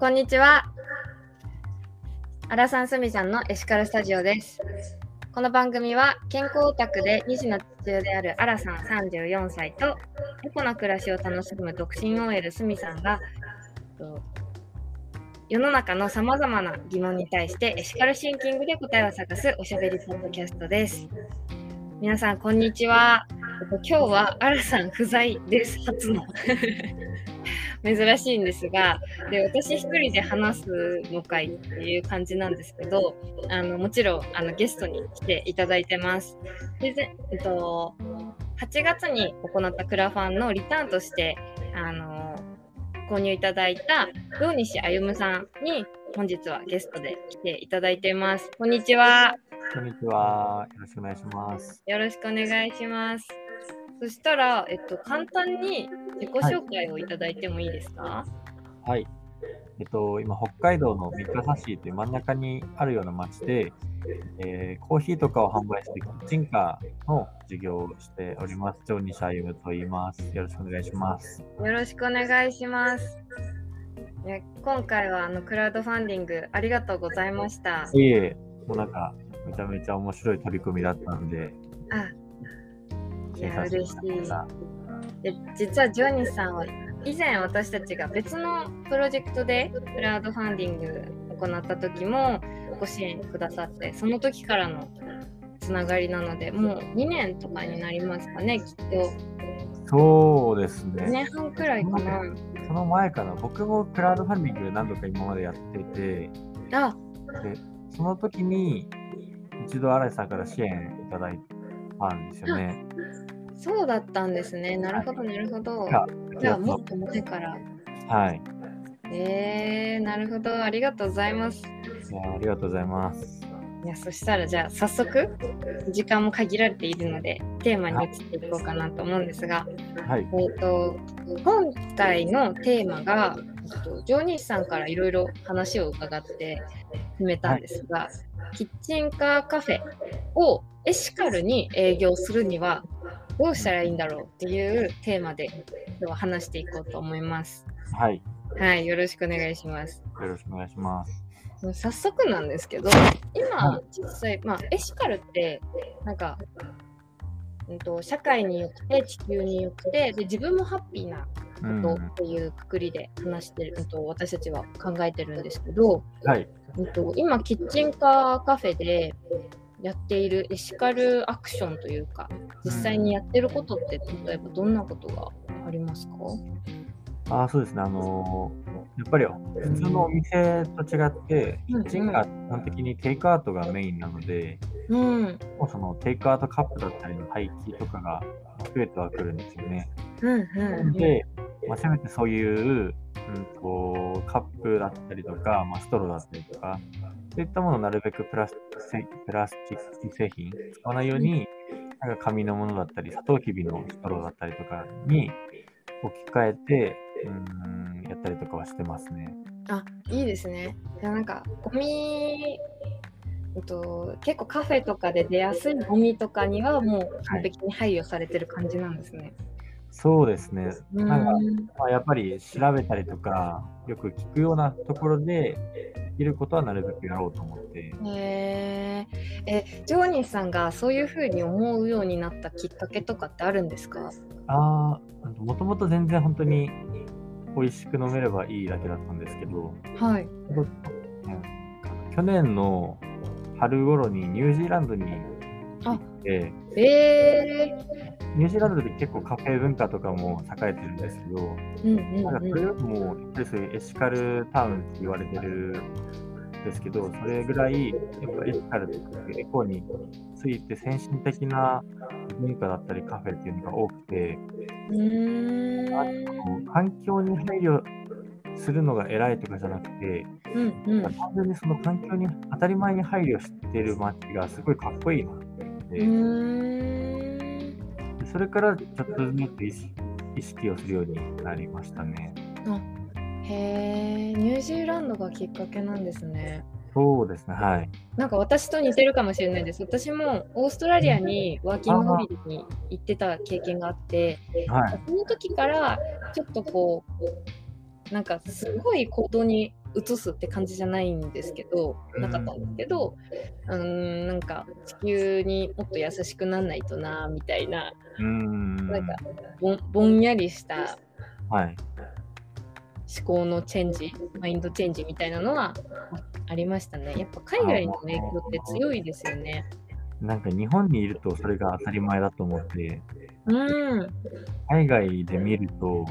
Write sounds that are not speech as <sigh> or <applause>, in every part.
こんにちは。アラサンスミさんのエシカルスタジオです。この番組は健康オタクで2児の父親であるアラさん34歳とエコな暮らしを楽しむ独身 OL スミさんが世の中のさまざまな疑問に対してエシカルシンキングで答えを探すおしゃべりポッドキャストです。皆さんこんにちは。今日はアラさん不在です。初の。珍しいんですがで私一人で話すのかいっていう感じなんですけどあのもちろんあのゲストに来ていただいてます。でぜえっと、8月に行ったクラファンのリターンとしてあの購入いただいた堂西歩さんに本日はゲストで来ていただいています。こんにちは。こんにちは。よろしくお願いします。よろしくお願いします。そしたら、えっと、簡単に自己紹介をいただいてもいいですか、はい。えっと、今、北海道の三笠市という真ん中にあるような町で、えーコーヒーとかを販売して、キッチンカーの授業をしております。ジョーニシャイムと言います。よろしくお願いします。よろしくお願いします。いや今回はあのクラウドファンディングありがとうございました。いえ、もうなんか、めちゃめちゃ面白い取り組みだったので、あいや支援させていただきましたで実はジョニーさんは以前私たちが別のプロジェクトでクラウドファンディング行った時もご支援くださってその時からのつながりなのでもう2年とかになりますかねきっとそうです2ね。年半くらいかな。その前かな、僕もクラウドファンディング何度か今までやってて、あで、その時に一度新井さんから支援いただいたんですよね。そうだったんですね。なるほどなるほど。がじゃあもっと前から。はい。えー、なるほど。ありがとうございます。いやありがとうございます。いや、そしたらじゃあ早速、時間も限られているので、テーマに移っていこうかなと思うんですが、はい。えっ、と、今回のテーマが、えっとジョーニーさんからいろいろ話を伺って決めたんですが、キッチンカーカフェをエシカルに営業するにはどうしたらいいんだろうっていうテーマで今日は話していこうと思います。はい。はい、よろしくお願いします。よろしくお願いします。早速なんですけど、今は、実際、まあ、エシカルって、なんか、うんと、社会によって、地球によってで、自分もハッピーなうんことっていうくくりで話してる、うんと、私たちは考えてるんですけど、はい。うんと、今、キッチンカーカフェでやっているエシカルアクションというか、実際にやってることって、例えばどんなことがありますか？あそうですね。あのーやっぱり普通のお店と違って、キうんッチンカーって基本的にテイクアウトがメインなので、うん、もうそのテイクアウトカップだったりの廃棄とかが増えてはくるんですよね。うん、うん。で、まあ、せめてそういう、うん、とカップだったりとか、まあ、ストローだったりとか、そういったものをなるべくプラスプラスチック製品使わないように、なんか紙のものだったり、サトウキビのストローだったりとかに置き換えて、うん、やったりとかはしてますね。あいいですね。いやなんかゴミ、えっと、結構カフェとかで出やすいゴミとかにはもう完璧に配慮されてる感じなんですね。そうですね。うなんか、んまあ、やっぱり調べたりとか、よく聞くようなところで、できることはなるべくやろうと思って。へーえジョーニーさんがそういうふうに思うようになったきっかけとかってあるんですか？ああ、もともと全然本当に美味しく飲めればいいだけだったんですけど、はい。うん去年の春頃にニュージーランドに行って、えニュージーランドで結構カフェ文化とかも栄えてるんですけど、ー、うんうん。なんかそれうん。よりも、やっぱりそういうエシカルタウンって言われてるんですけど、それぐらい、やっぱエシカルとかエコについて先進的な文化だったりカフェっていうのが多くて、環境に配慮するのが偉いとかじゃなくて、うんうん。単純にその環境に当たり前に配慮してる街がすごいかっこいいなって思って、それからちょっとずつ意識をするようになりましたね。へえニュージーランドがきっかけなんですね。そうですね、はい。なんか私と似てるかもしれないです。私もオーストラリアにワーキングホリデーに行ってた経験があって、はい。その時からちょっとこう、なんかすごい行動に移すって感じじゃないんですけど、なかったんですけど、うーん、なんか地球にもっと優しくなんないとな、みたいな、うん。なんかぼんやりしたはい。思考のチェンジ、マインドチェンジみたいなのはあありましたね。やっぱ海外の影響って強いですよね。なんか日本にいるとそれが当たり前だと思って、うん。海外で見ると、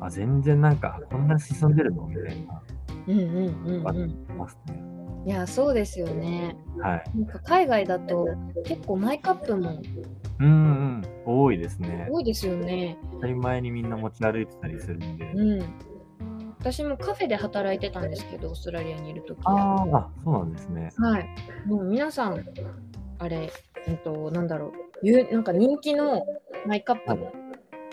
あ、全然なんか、こんなに進んでるの？みたいな、うんうんうんうん。ますね。いや、そうですよね。はい。なんか海外だと結構マイカップもうんうん、多いですね。多いですよね。当たり前にみんな持ち歩いてたりするんで。うん。私もカフェで働いてたんですけど、オーストラリアにいるとき。あはーあ、そうなんですね。い。もう皆さん、あれ、うんと、なんだろう、ゆなんか人気のマイカップの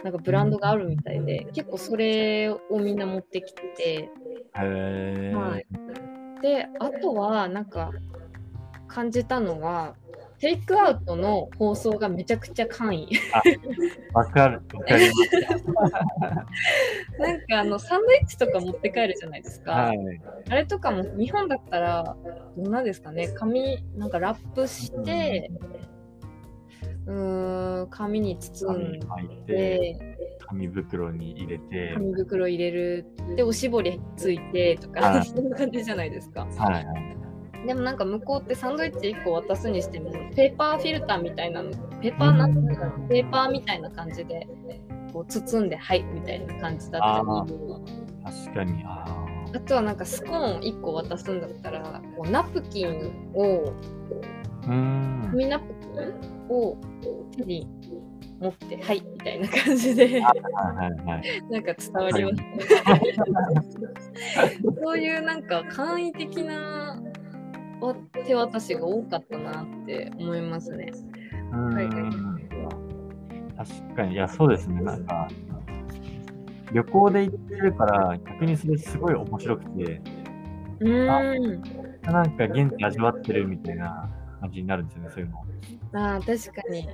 なんかブランドがあるみたいで、結構それをみんな持ってきてて、へえ。はいで、あとはなんか感じたのは、テイクアウトの放送がめちゃくちゃ簡易。わかる、わかり <laughs> なんかあのサンドイッチとか持って帰るじゃないですか。ます。はい。あれとかも日本だったら、どんなですかね、紙、なんかラップして、うーん、紙に包んで、紙袋に入れて、紙袋入れる、で、おしぼりついてとか、はいそんな感じじゃないですか。はい。でもなんか向こうってサンドイッチ1個渡すにしても、ペーパーフィルターみたいなの、ペーパーなんていうのペーパーみたいな感じで、こう包んで、はい、みたいな感じだったり。確かに。ああとはなんかスコーン1個渡すんだったらこうナプキンを。紙ナプキンを手に持ってはいみたいな感じで。なんか伝わります、<laughs> そういうなんか簡易的なわ手渡しが多かったなって思いますね。うーはいん。確かに、いや、そうですね。なんか、旅行で行ってるから、逆にそれすごい面白くて、うーん。なんか現地味わってるみたいな感じになるんですよね、そういうの。ああ確かに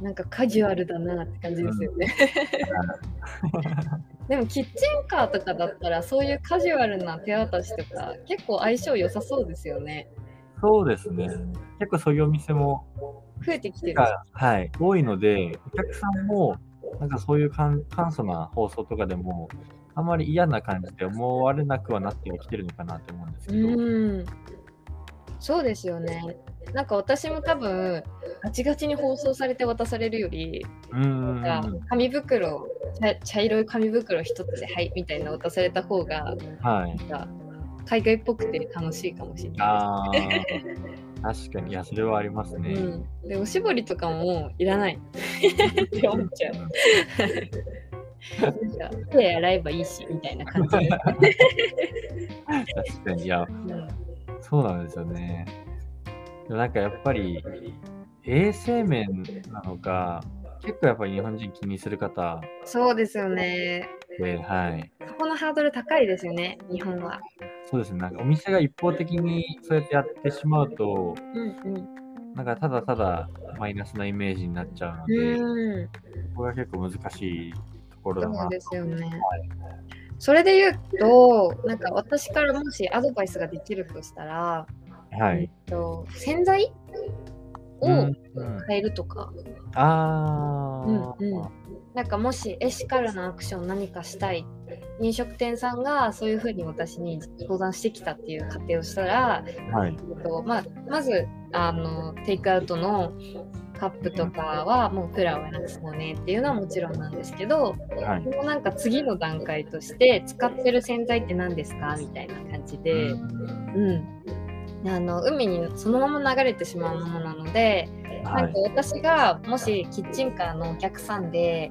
なんかカジュアルだなって感じですよね。<laughs> <laughs> でもキッチンカーとかだったらそういうカジュアルな手渡しとか結構相性良さそうですよね。そうですね。結構そういうお店も、増えてきてる。がはい、多いので、お客さんも、なんかそういう簡簡素な放送とかでも、あんまり嫌な感じで思われなくはなってはきてるのかなと思うんですうけど。ーん。そうですよね。なんか私も多分ガチガチに包装されて渡されるより、うーん。なんか紙袋茶茶色い紙袋一つではいみたいな渡された方がはい。なんか海外っぽくて楽しいかもしれないああ、確かに、いや、それはありますね。うん、でおしぼりとかもいらないって思っちゃう。手洗えばいいしみたいな感じで。確かに、いや、うんそうなんですよね。なんかやっぱり、衛生面なのか、結構やっぱり日本人気にする方そうですよね。で、はい。そこのハードル高いですよね、日本は。そうですね。なんかお店が一方的にそうやってやってしまうと、うんうん。なんかただただマイナスなイメージになっちゃうのうで、ーん、これは結構難しいところだなそう。ですよね。それで言うと、なんか私からもしアドバイスができるとしたら、はい。えっと、洗剤をうんうん。変えるとか、ああ、うんうん。なんかもしエシカルなアクション何かしたい、飲食店さんがそういうふうに私に相談してきたっていう過程をしたら、はい。えっとまあ、まずあのテイクアウトのカップとかはもうプラをなくそうねっていうのはもちろんなんですけど、はい。もうなんか次の段階として使ってる洗剤って何ですかみたいな感じで、うん、あの海にそのまま流れてしまうものなので、はいなんか。私がもしキッチンカーのお客さんで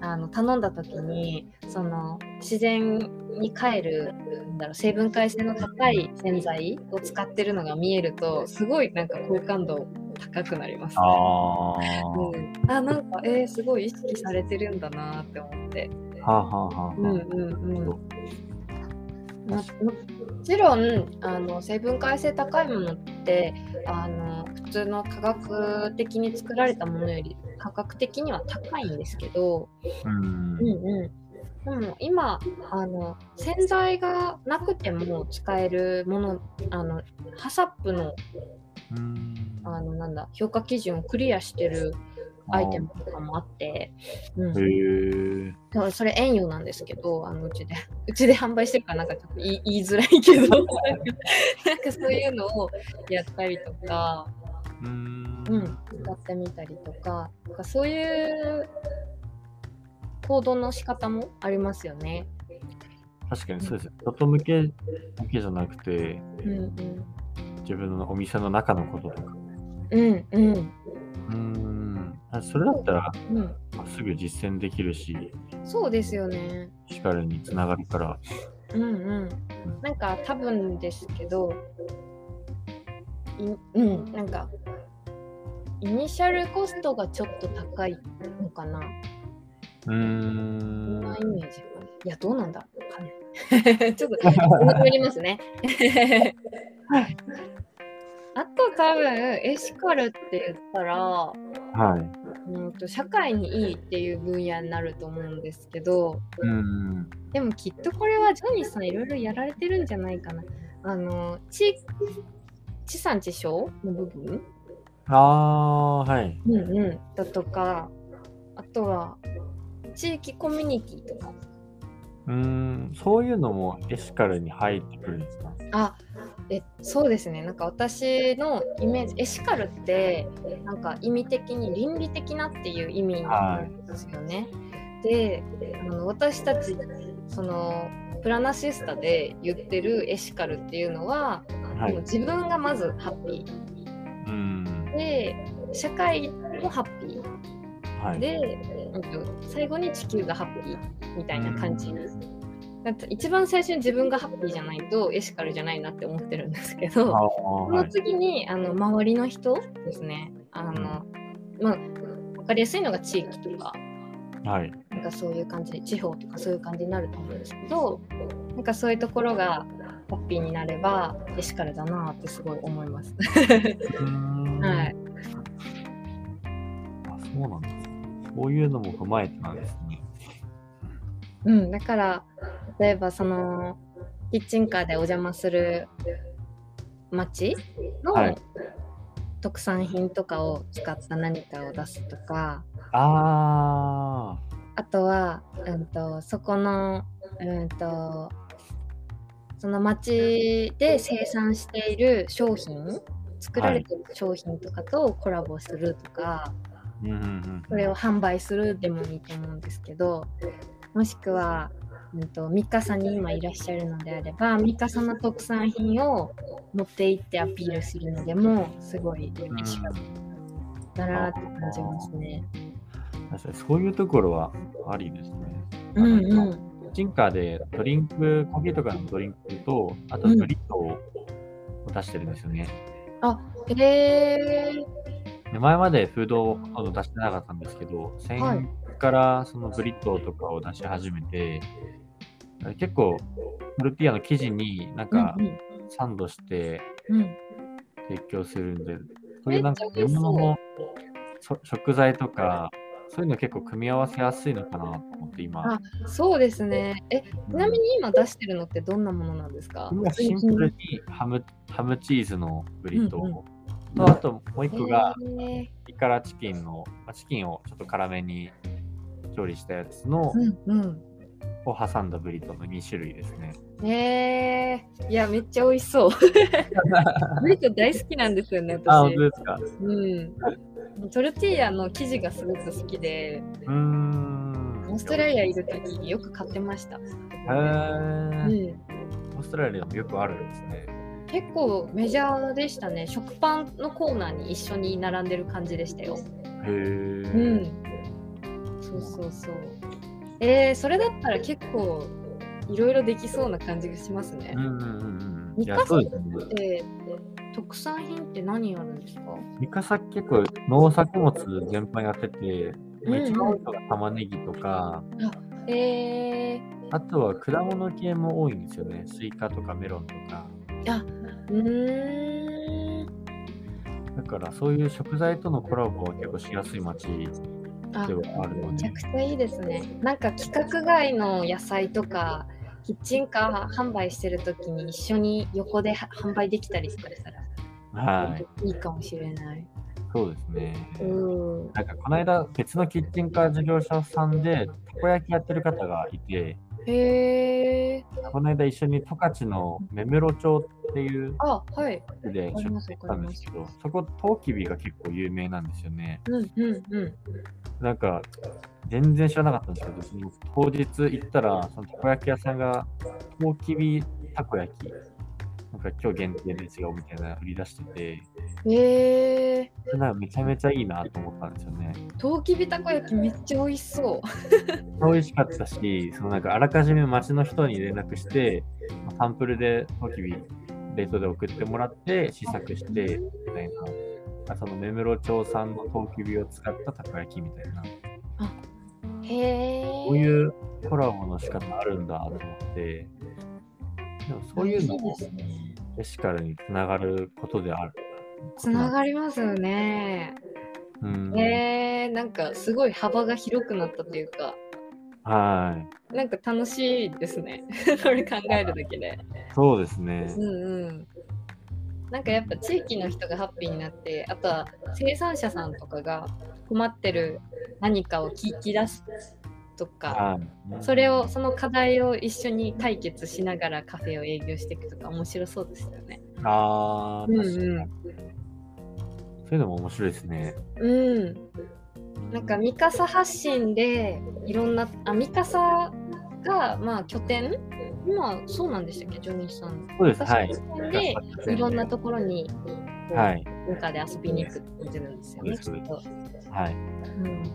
あの頼んだ時にその自然に帰るだろう成分解性の高い洗剤を使ってるのが見えるとすごいなんか好感度高くなります、ね。ああ、うん、あなんかえー、すごい意識されてるんだなって思って。はあ、はあはあはあ、うんうんうん。ちろんあの成分解性高いものってあの普通の科学的に作られたものより価格的には高いんですけど、うんうんうん、でも今あの洗剤がなくても使えるものあのハサップの。あのなんだ評価基準をクリアしてるアイテムとかもあって、うん、へえ。だからそれ遠用なんですけどあのうちで <laughs> うちで販売してるからなんかちょっと言い言いづらいけど <laughs> なんかそういうのをやったりとか、うーん。うん、使ってみたりとかなんかそういう行動の仕方もありますよね。確かにそうです。外向けだけじゃなくて、うんうん自分のお店の中のこととか。うんうんうーん。あそれだったら、うん、まあすぐ実践できるし、そうですよね。エシカルにつながるから。うんうん。なんか多分ですけど、いうん、なんか、イニシャルコストがちょっと高いのかな。うーそんん。なイメージ。いや、どうなんだ？ろうかね。<laughs> ちょっと、思りますね。<laughs> あと多分、エシカルって言ったら、はい。うんと社会にいいっていう分野になると思うんですけど、うーん。でもきっとこれはジョニーさんいろいろやられてるんじゃないかな。あの、地地産地消の部分、ああ、はい。うんうん、だとか、あとは地域コミュニティとか。うーん。そういうのもエシカルに入ってくるんですか？あえそうですねなんか私のイメージエシカルってなんか意味的に倫理的なっていう意味なんですよね。であの私たちそのプラナシスタで言ってるエシカルっていうのは、はい。自分がまずハッピうーん。ーで社会もハッピーはい。で、最後に地球がハッピーみたいな感じ一番最初に自分がハッピーじゃないとエシカルじゃないなって思ってるんですけど。そのはい。次にあの周りの人ですね。あの、まあ、分かりやすいのが地域とか、はい。なんかそういう感じ、地方とかそういう感じになると思うんですけど、なんかそういうところがハッピーになればエシカルだなってすごい思います。はい。あ、そうなんですね。そういうのも踏まえてなんですね。うん、だから、例えばその、キッチンカーでお邪魔する町のはい特産品とかを使った何かを出すとか、ああとは、うん、とそこの、うん、とその町で生産している商品作られている商品とかとコラボするとか、あ、うんうんうん。それを販売するでもいいと思うんですけどもしくは、うん、とミカサに今いらっしゃるのであればミカサの特産品を持って行ってアピールするのでもすごいうん嬉しかっただなって感じますね。確かにそういうところはありですね。うんうんキッチンカーでドリンク、コーヒーとかのドリンクと、あとうんブリットを出してるんですよね。へーで前までフードを出してなかったんですけど、先はいからそのブリットとかを出し始めて、結構トルティーヤの生地になんかうんサンドしてうん。うん提供するんで、そういうなんか煮物のそ食材とか、そういうの結構組み合わせやすいのかなと思って今。あ。そうですね。え、ちなみに今出してるのってどんなものなんですか？今シンプルにハムハムチーズのブリトー、うんうん。とあともう一個がへピカラチキンの、まあチキンをちょっと辛めに調理したやつの、ーうんを挟んだブリトーの2種類ですね。うん。へえー、いや、めっちゃ美味しそう。<laughs> ブリトー大好きなんですよね、あ、本私当。ですか。うん。トルティーヤの生地がすごく好きで、うーん。オーストラリアいるときによく買ってました。へうーん。オーストラリアでもよくあるんですね。結構メジャーでしたね。食パンのコーナーに一緒に並んでる感じでしたよ。へーうん。そうそうそう。えー、それだったら結構いろいろできそうな感じがしますねうん。うんうんうん。いや、ミカサそうですね。で特産品って何あるんですか？ミカサ結構農作物全般やってて、一番多いのが玉ねぎとか、えー、あとは果物系も多いんですよね。スイカとかメロンとか。あうーんだからそういう食材とのコラボは結構しやすい街あではあるのでめちゃくちゃいいですね。なんか規格外の野菜とか、キッチンカー販売してるときに一緒に横では販売できたりしたら、はい、いいかもしれない。そうですね。うん。なんかこの間別のキッチンカー事業者さんでたこ焼きやってる方がいて、へえ。この間一緒に十勝の目室町っていうあ、はい。地で出店したんですけど、そこトウキビが結構有名なんですよね。うんうんうん。なんか全然知らなかったんですけど、その当日行ったら、そのたこ焼き屋さんがトウキビたこ焼き、なんか今日限定ですよみたいなの売り出してて、へえ。それなんかめちゃめちゃいいなと思ったんですよね。とうきびたこ焼きめっちゃ美味しそう。美味しかったし、そのなんかあらかじめ町の人に連絡して、サンプルでトウキビ冷凍で送ってもらって試作してみたいな、あその目室町産のトウキビを使ったたこ焼きみたいな、へえ。こういうコラボの仕方あるんだと思って、でもそういうのも。エシカルにつながることである。つながりますよね。うん、えー、なんかすごい幅が広くなったというか、はい。なんか楽しいですね。<laughs> それ考えるだけで。そうですねう。んうん。なんかやっぱ地域の人がハッピーになって、あとは生産者さんとかが困ってる何かを聞き出すとか、はい。それを、その課題を一緒に解決しながらカフェを営業していくとか面白そうですよね。ああ、うん確かにうん。そういうのも面白いですね。うん。なんか、ミカサ発信でいろんな、あ、ミカサが、まあ、拠点？今、そうなんでしたっけ、ジョニーさん。そうです。はい。拠点で、いろんなところに、こうはい。文化で遊びに行くって感じなんですよね。はい。うん、で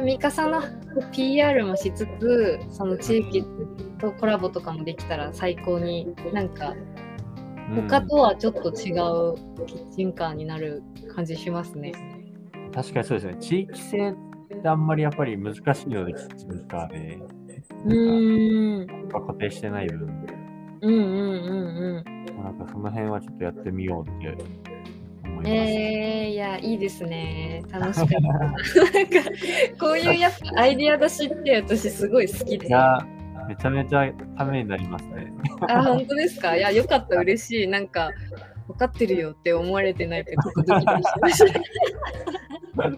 ミカサの PR もしつつ、その地域とコラボとかもできたら最高になんか、他とはちょっと違うキッチンカーになる感じしますね。うん確かにそうですね。地域性ってあんまりやっぱり難しいので、キッチンカーで。うーん。固定してない分、うんうんうんうん。なんかその辺はちょっとやってみようって思います。えー、いや、いいですね。楽しかった。<laughs> なんか、こういうやっぱアイディア出しって私すごい好きでい。や、めちゃめちゃためになりますね。あ、本当ですか？いや、よかった、嬉しい。なんか、分かってるよって思われてないかちょっとドキドキしました。<laughs>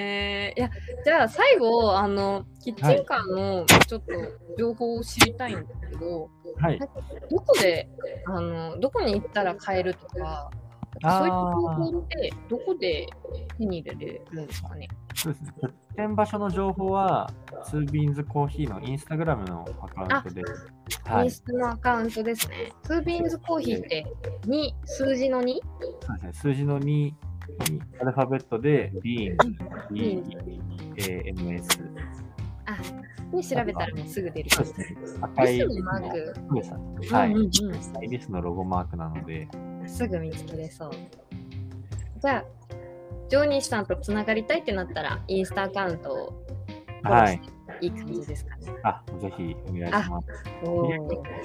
えー、いや、じゃあ最後、あの、キッチンカーのちょっと情報を知りたいんだけど、はい。どこで、あの、どこに行ったら買えるとか、そういった情報ってどこで手に入れれるんですかね？そうですね。出店場所の情報は、ツービーンズコーヒーのインスタグラムのアカウントで、はいイン。スタのアカウントですね。ツービーンズコーヒーって2、数字の 2? そうですね。数字の2にアルファベットで、ビーンズ、ビ B-E-A-N-S。あ、に調べたらもうすぐ出るそうですね。赤いリスのマーク。はい。うんうんイリスのロゴマークなので、うん、すぐ見つけれそう。じゃあ、ジョーニーさんとつながりたいってなったら、インスタアカウントをはい。いい感じですかね。あ、ぜひお願いします。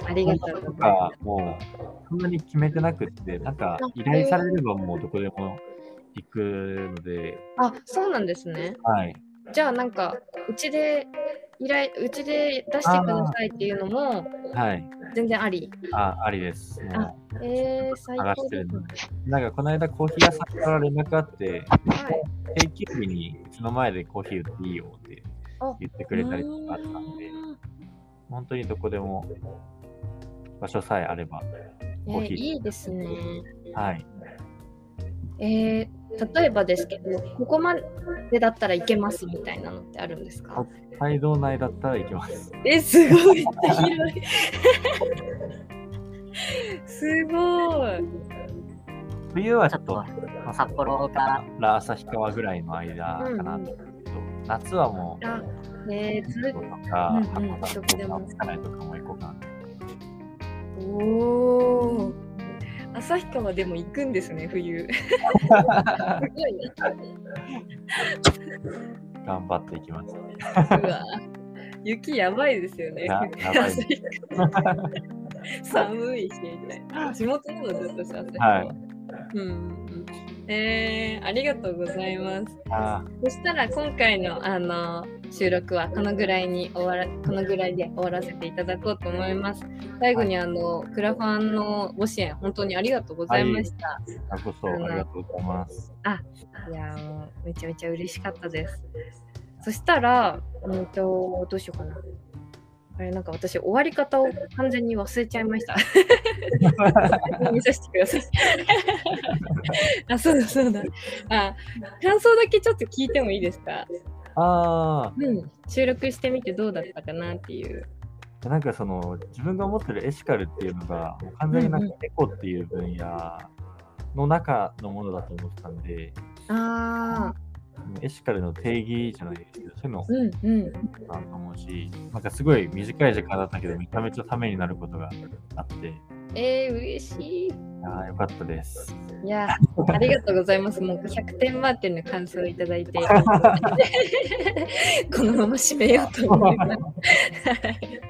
ありがとうとございまか、もう、そんなに決めてなくって、なんか、依頼されればもうどこでも行くので、す。あ、そうなんですね。はい。じゃあ、なんか、うちで依頼、うちで出してくださいっていうのもはい。全然あり？あ、ありです。もえー、最探高ですねなんか、この間コーヒー屋さんから連絡あって、はい。定休日にうちの前でコーヒー売っていいよってあ言ってくれたりとかあったんで、本当にどこでも場所さえあれば、えーコーヒーいいですね。はい。えー、例えばですけど、ここまでだったらいけますみたいなのってあるんですか？北海道内だったら行きます。え、すごい広い。<laughs> すごい。冬はちょっと、札幌から旭川ぐらいの間かなと思うけど、夏はもう、あ、えー、ずとか、うんうん函館どこでもとか、つかないとかも行こうかな。おお。旭川でも行くんですね、冬。<laughs> 頑張っていきます。うわ雪やばいですよね。<laughs> 寒いしみたいな。地元なのずっとさ、旭川はい。うんうん。えー、ありがとうございます。あそしたら今回のあの収録はこのぐらいに終わらこのぐらいで終わらせていただこうと思います。最後にあのクラファンのご支援本当にありがとうございました。あこそありがとうございます。い、やーもうめちゃめちゃ嬉しかったです。そしたらうんとどうしようかな。あれなんか私終わり方を完全に忘れちゃいました。<laughs> 見させてください。<laughs> あそうだそうだ。あ感想だけちょっと聞いてもいいですか？あうん、収録してみてどうだったかなっていう。あ、なんかその自分が持ってるエシカルっていうのが、もう完全になんうんかエコっていう分野の中のものだと思ってたんで、ああ、エシカルの定義じゃないですけど、そういうのをうんうん。なんと思うし、なんかすごい短い時間だったけど、めちゃめちゃためになることがあって、えー、嬉しい。ああ、よかったです。いや、ありがとうございます。もう100点満点の感想をいただいて、<laughs> このまま締めようと思います。はい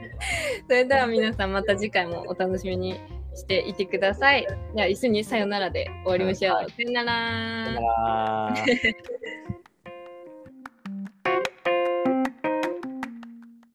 それでは皆さんまた次回もお楽しみにしていてください。では一緒にさよならで終わりましょう。さよならさよなら